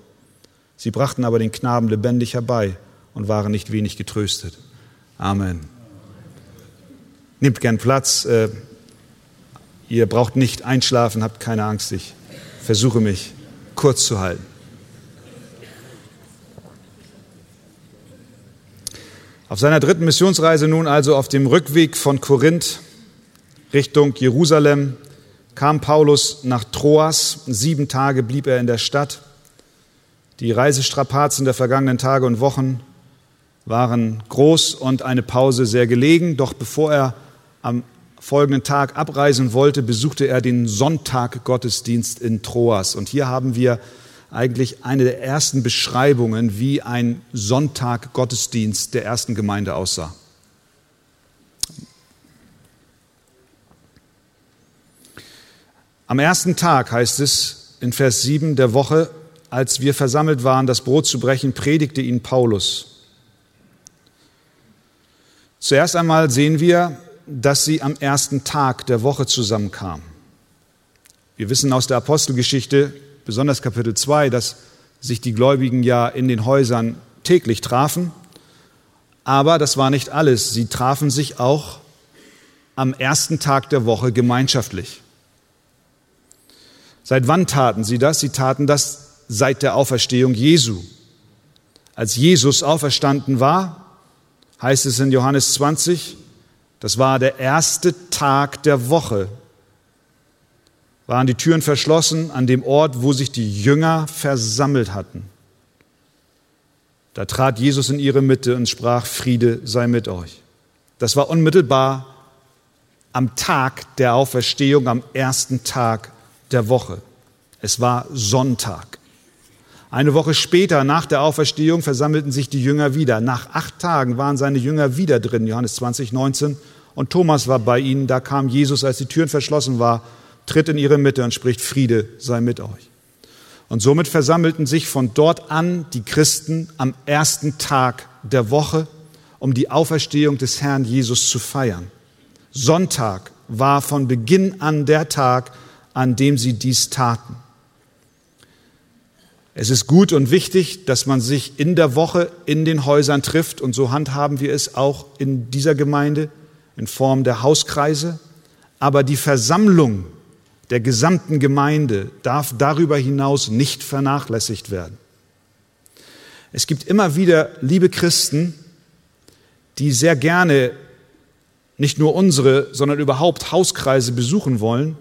Sie brachten aber den Knaben lebendig herbei und waren nicht wenig getröstet. Amen. Nehmt gern Platz. Äh, ihr braucht nicht einschlafen, habt keine Angst. Ich versuche mich kurz zu halten. Auf seiner dritten Missionsreise nun also auf dem Rückweg von Korinth Richtung Jerusalem kam Paulus nach Troas. Sieben Tage blieb er in der Stadt. Die Reisestrapazen der vergangenen Tage und Wochen waren groß und eine Pause sehr gelegen. Doch bevor er am folgenden Tag abreisen wollte, besuchte er den Sonntag Gottesdienst in Troas. Und hier haben wir eigentlich eine der ersten Beschreibungen, wie ein Sonntag Gottesdienst der ersten Gemeinde aussah. Am ersten Tag heißt es in Vers 7 der Woche, als wir versammelt waren, das Brot zu brechen, predigte ihn Paulus. Zuerst einmal sehen wir, dass sie am ersten Tag der Woche zusammenkamen. Wir wissen aus der Apostelgeschichte, besonders Kapitel 2, dass sich die Gläubigen ja in den Häusern täglich trafen. Aber das war nicht alles. Sie trafen sich auch am ersten Tag der Woche gemeinschaftlich. Seit wann taten sie das? Sie taten das seit der Auferstehung Jesu. Als Jesus auferstanden war, heißt es in Johannes 20, das war der erste Tag der Woche waren die Türen verschlossen an dem Ort, wo sich die Jünger versammelt hatten. Da trat Jesus in ihre Mitte und sprach, Friede sei mit euch. Das war unmittelbar am Tag der Auferstehung, am ersten Tag der Woche. Es war Sonntag. Eine Woche später, nach der Auferstehung, versammelten sich die Jünger wieder. Nach acht Tagen waren seine Jünger wieder drin, Johannes 20, 19. Und Thomas war bei ihnen. Da kam Jesus, als die Türen verschlossen waren tritt in ihre Mitte und spricht, Friede sei mit euch. Und somit versammelten sich von dort an die Christen am ersten Tag der Woche, um die Auferstehung des Herrn Jesus zu feiern. Sonntag war von Beginn an der Tag, an dem sie dies taten. Es ist gut und wichtig, dass man sich in der Woche in den Häusern trifft und so handhaben wir es auch in dieser Gemeinde in Form der Hauskreise. Aber die Versammlung der gesamten Gemeinde darf darüber hinaus nicht vernachlässigt werden. Es gibt immer wieder liebe Christen, die sehr gerne nicht nur unsere, sondern überhaupt Hauskreise besuchen wollen,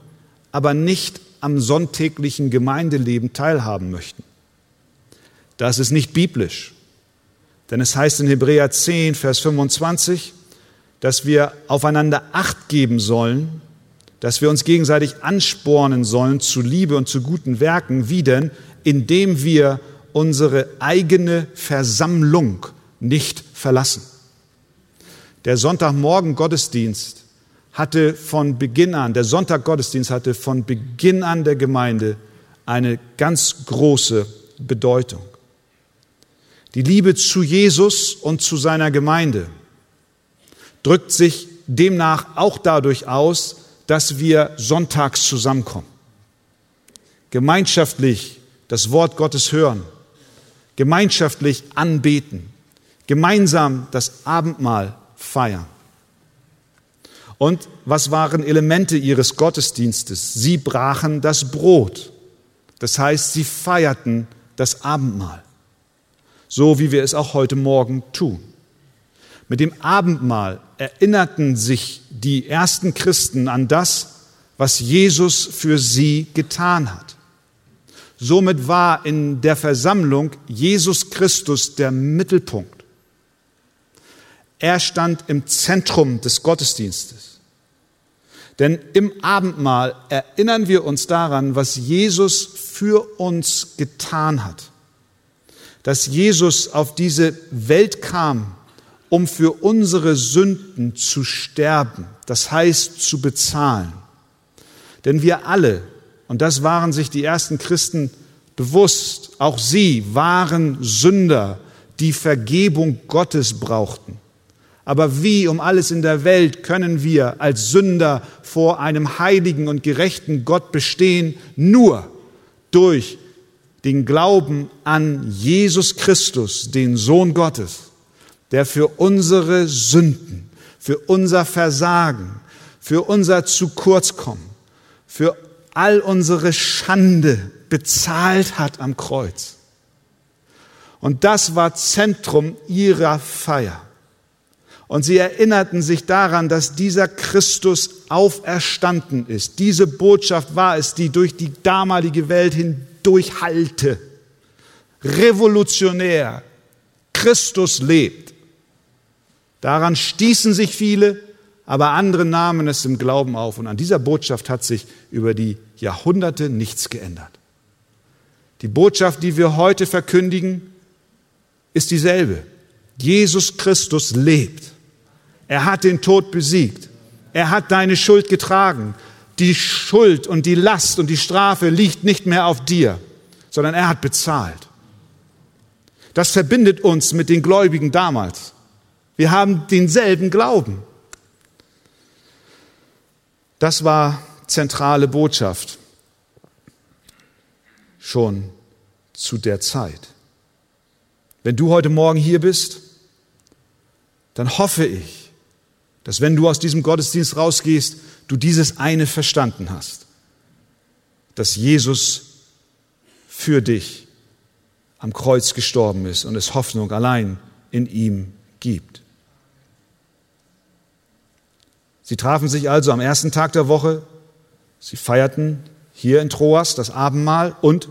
aber nicht am sonntäglichen Gemeindeleben teilhaben möchten. Das ist nicht biblisch. Denn es heißt in Hebräer 10, Vers 25, dass wir aufeinander Acht geben sollen, dass wir uns gegenseitig anspornen sollen zu Liebe und zu guten Werken. Wie denn? Indem wir unsere eigene Versammlung nicht verlassen. Der Sonntagmorgen Gottesdienst hatte von Beginn an, der Sonntag Gottesdienst hatte von Beginn an der Gemeinde eine ganz große Bedeutung. Die Liebe zu Jesus und zu seiner Gemeinde drückt sich demnach auch dadurch aus, dass wir sonntags zusammenkommen, gemeinschaftlich das Wort Gottes hören, gemeinschaftlich anbeten, gemeinsam das Abendmahl feiern. Und was waren Elemente ihres Gottesdienstes? Sie brachen das Brot. Das heißt, sie feierten das Abendmahl. So wie wir es auch heute Morgen tun. Mit dem Abendmahl erinnerten sich die ersten Christen an das, was Jesus für sie getan hat. Somit war in der Versammlung Jesus Christus der Mittelpunkt. Er stand im Zentrum des Gottesdienstes. Denn im Abendmahl erinnern wir uns daran, was Jesus für uns getan hat. Dass Jesus auf diese Welt kam, um für unsere Sünden zu sterben, das heißt zu bezahlen. Denn wir alle, und das waren sich die ersten Christen bewusst, auch sie waren Sünder, die Vergebung Gottes brauchten. Aber wie um alles in der Welt können wir als Sünder vor einem heiligen und gerechten Gott bestehen? Nur durch den Glauben an Jesus Christus, den Sohn Gottes, der für unsere Sünden, für unser Versagen, für unser zu kurz kommen, für all unsere Schande bezahlt hat am Kreuz. Und das war Zentrum ihrer Feier. Und sie erinnerten sich daran, dass dieser Christus auferstanden ist. Diese Botschaft war es, die durch die damalige Welt hindurchhallte. Revolutionär. Christus lebt. Daran stießen sich viele, aber andere nahmen es im Glauben auf. Und an dieser Botschaft hat sich über die Jahrhunderte nichts geändert. Die Botschaft, die wir heute verkündigen, ist dieselbe. Jesus Christus lebt. Er hat den Tod besiegt. Er hat deine Schuld getragen. Die Schuld und die Last und die Strafe liegt nicht mehr auf dir, sondern er hat bezahlt. Das verbindet uns mit den Gläubigen damals. Wir haben denselben Glauben. Das war zentrale Botschaft schon zu der Zeit. Wenn du heute Morgen hier bist, dann hoffe ich, dass wenn du aus diesem Gottesdienst rausgehst, du dieses eine verstanden hast, dass Jesus für dich am Kreuz gestorben ist und es Hoffnung allein in ihm gibt. Sie trafen sich also am ersten Tag der Woche, sie feierten hier in Troas das Abendmahl und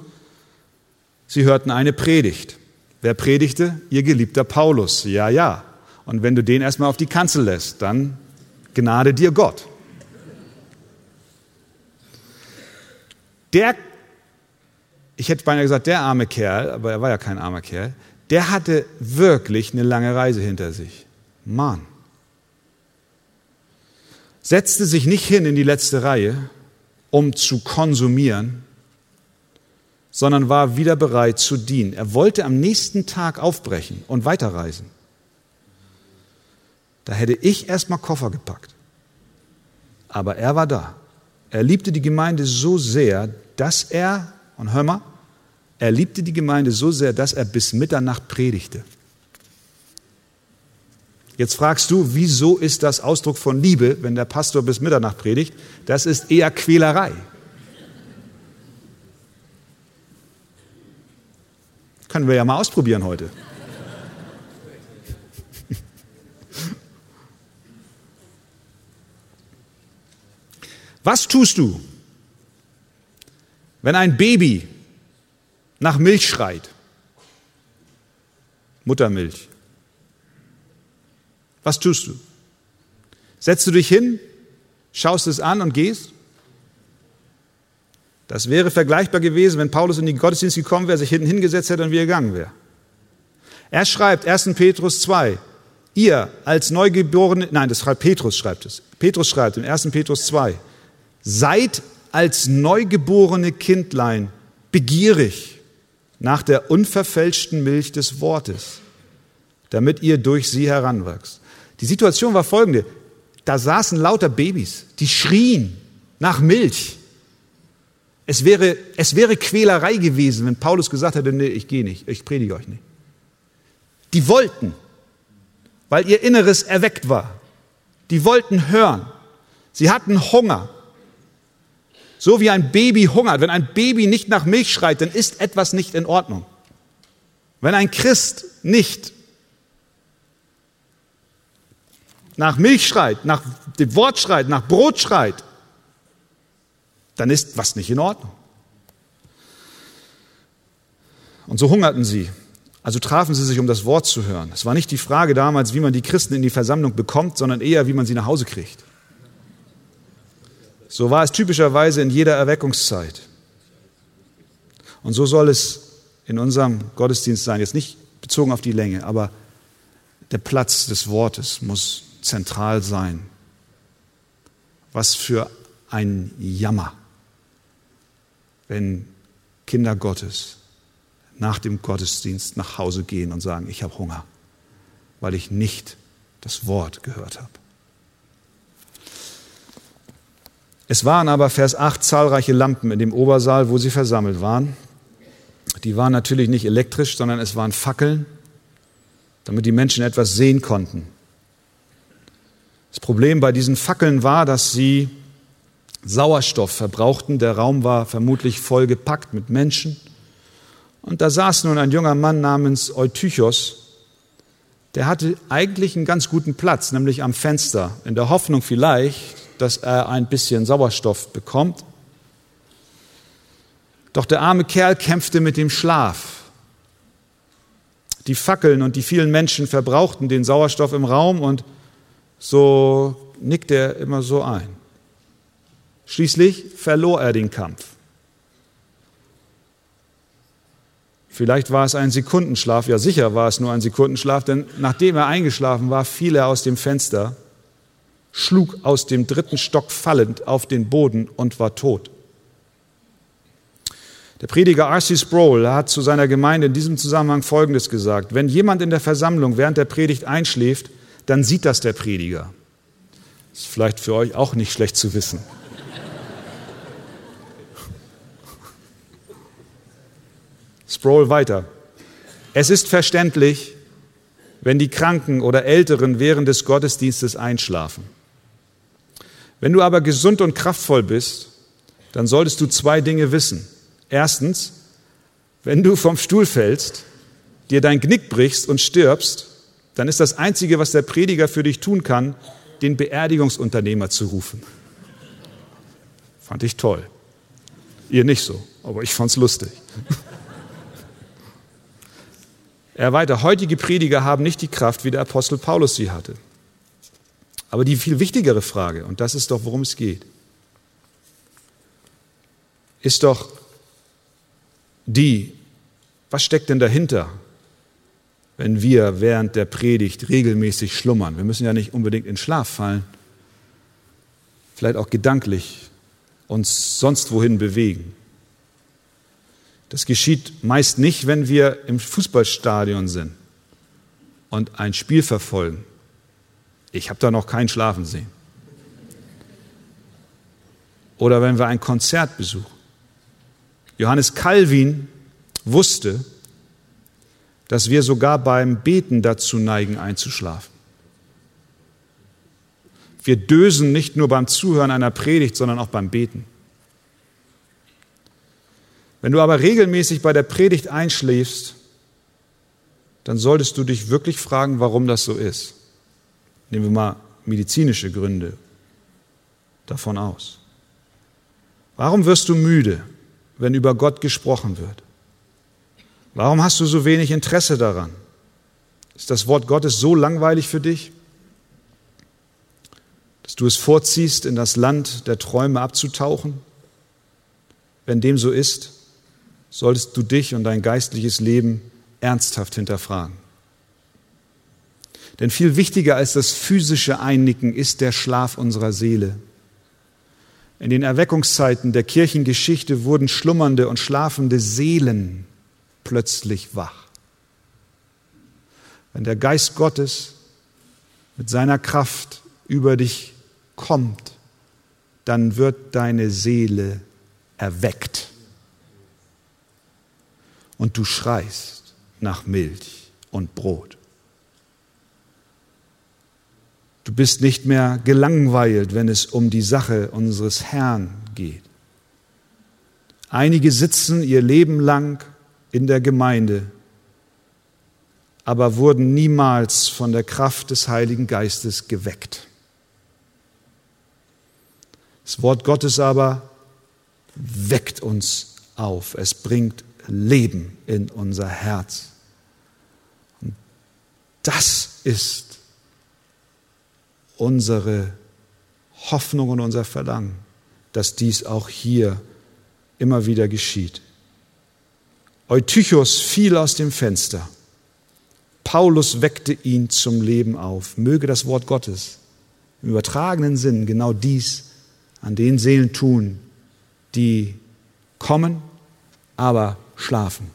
sie hörten eine Predigt. Wer predigte? Ihr geliebter Paulus. Ja, ja. Und wenn du den erstmal auf die Kanzel lässt, dann gnade dir Gott. Der, ich hätte beinahe gesagt, der arme Kerl, aber er war ja kein armer Kerl, der hatte wirklich eine lange Reise hinter sich. Mann. Setzte sich nicht hin in die letzte Reihe, um zu konsumieren, sondern war wieder bereit zu dienen. Er wollte am nächsten Tag aufbrechen und weiterreisen. Da hätte ich erstmal Koffer gepackt. Aber er war da. Er liebte die Gemeinde so sehr, dass er, und hör mal, er liebte die Gemeinde so sehr, dass er bis Mitternacht predigte. Jetzt fragst du, wieso ist das Ausdruck von Liebe, wenn der Pastor bis Mitternacht predigt? Das ist eher Quälerei. Können wir ja mal ausprobieren heute. Was tust du, wenn ein Baby nach Milch schreit? Muttermilch. Was tust du? Setzt du dich hin, schaust es an und gehst? Das wäre vergleichbar gewesen, wenn Paulus in den Gottesdienst gekommen wäre, sich hinten hingesetzt hätte und wieder gegangen wäre. Er schreibt 1. Petrus 2, ihr als Neugeborene, nein, das schreibt Petrus, schreibt es. Petrus schreibt in 1. Petrus 2, Seid als neugeborene Kindlein begierig nach der unverfälschten Milch des Wortes, damit ihr durch sie heranwachst. Die Situation war folgende. Da saßen lauter Babys, die schrien nach Milch. Es wäre, es wäre Quälerei gewesen, wenn Paulus gesagt hätte, nee, ich gehe nicht, ich predige euch nicht. Die wollten, weil ihr Inneres erweckt war. Die wollten hören. Sie hatten Hunger. So wie ein Baby hungert. Wenn ein Baby nicht nach Milch schreit, dann ist etwas nicht in Ordnung. Wenn ein Christ nicht nach Milch schreit, nach dem Wort schreit, nach Brot schreit, dann ist was nicht in Ordnung. Und so hungerten sie. Also trafen sie sich, um das Wort zu hören. Es war nicht die Frage damals, wie man die Christen in die Versammlung bekommt, sondern eher, wie man sie nach Hause kriegt. So war es typischerweise in jeder Erweckungszeit. Und so soll es in unserem Gottesdienst sein, jetzt nicht bezogen auf die Länge, aber der Platz des Wortes muss zentral sein. Was für ein Jammer, wenn Kinder Gottes nach dem Gottesdienst nach Hause gehen und sagen, ich habe Hunger, weil ich nicht das Wort gehört habe. Es waren aber, Vers 8, zahlreiche Lampen in dem Obersaal, wo sie versammelt waren. Die waren natürlich nicht elektrisch, sondern es waren Fackeln, damit die Menschen etwas sehen konnten. Das Problem bei diesen Fackeln war, dass sie Sauerstoff verbrauchten. Der Raum war vermutlich voll gepackt mit Menschen. Und da saß nun ein junger Mann namens Eutychos, der hatte eigentlich einen ganz guten Platz, nämlich am Fenster, in der Hoffnung vielleicht, dass er ein bisschen Sauerstoff bekommt. Doch der arme Kerl kämpfte mit dem Schlaf. Die Fackeln und die vielen Menschen verbrauchten den Sauerstoff im Raum und so nickte er immer so ein. Schließlich verlor er den Kampf. Vielleicht war es ein Sekundenschlaf, ja sicher war es nur ein Sekundenschlaf, denn nachdem er eingeschlafen war, fiel er aus dem Fenster, schlug aus dem dritten Stock fallend auf den Boden und war tot. Der Prediger R.C. Sproul hat zu seiner Gemeinde in diesem Zusammenhang Folgendes gesagt. Wenn jemand in der Versammlung während der Predigt einschläft, dann sieht das der Prediger. Das ist vielleicht für euch auch nicht schlecht zu wissen. Sproul weiter. Es ist verständlich, wenn die Kranken oder Älteren während des Gottesdienstes einschlafen. Wenn du aber gesund und kraftvoll bist, dann solltest du zwei Dinge wissen. Erstens, wenn du vom Stuhl fällst, dir dein Knick brichst und stirbst, dann ist das Einzige, was der Prediger für dich tun kann, den Beerdigungsunternehmer zu rufen. Fand ich toll. Ihr nicht so, aber ich fand's lustig. Er weiter, heutige Prediger haben nicht die Kraft, wie der Apostel Paulus sie hatte. Aber die viel wichtigere Frage, und das ist doch, worum es geht, ist doch die, was steckt denn dahinter, wenn wir während der Predigt regelmäßig schlummern? Wir müssen ja nicht unbedingt in Schlaf fallen, vielleicht auch gedanklich uns sonst wohin bewegen. Das geschieht meist nicht, wenn wir im Fußballstadion sind und ein Spiel verfolgen. Ich habe da noch keinen schlafen sehen. Oder wenn wir ein Konzert besuchen. Johannes Calvin wusste, dass wir sogar beim Beten dazu neigen, einzuschlafen. Wir dösen nicht nur beim Zuhören einer Predigt, sondern auch beim Beten. Wenn du aber regelmäßig bei der Predigt einschläfst, dann solltest du dich wirklich fragen, warum das so ist. Nehmen wir mal medizinische Gründe davon aus. Warum wirst du müde, wenn über Gott gesprochen wird? Warum hast du so wenig Interesse daran? Ist das Wort Gottes so langweilig für dich, dass du es vorziehst, in das Land der Träume abzutauchen? Wenn dem so ist, solltest du dich und dein geistliches Leben ernsthaft hinterfragen. Denn viel wichtiger als das physische Einnicken ist der Schlaf unserer Seele. In den Erweckungszeiten der Kirchengeschichte wurden schlummernde und schlafende Seelen plötzlich wach. Wenn der Geist Gottes mit seiner Kraft über dich kommt, dann wird deine Seele erweckt und du schreist nach Milch und Brot. Du bist nicht mehr gelangweilt, wenn es um die Sache unseres Herrn geht. Einige sitzen ihr Leben lang in der Gemeinde, aber wurden niemals von der Kraft des Heiligen Geistes geweckt. Das Wort Gottes aber weckt uns auf. Es bringt Leben in unser Herz. Und das ist unsere Hoffnung und unser Verlangen, dass dies auch hier immer wieder geschieht. Eutychus fiel aus dem Fenster. Paulus weckte ihn zum Leben auf. Möge das Wort Gottes im übertragenen Sinn genau dies an den Seelen tun, die kommen, aber schlafen.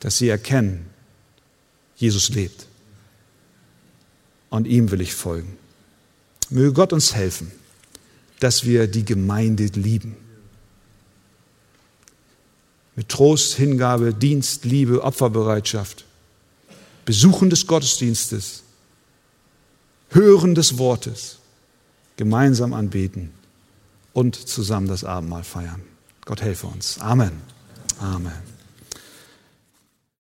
Dass sie erkennen, Jesus lebt. Und ihm will ich folgen. Möge Gott uns helfen, dass wir die Gemeinde lieben. Mit Trost, Hingabe, Dienst, Liebe, Opferbereitschaft, Besuchen des Gottesdienstes, Hören des Wortes, gemeinsam anbeten und zusammen das Abendmahl feiern. Gott helfe uns. Amen. Amen.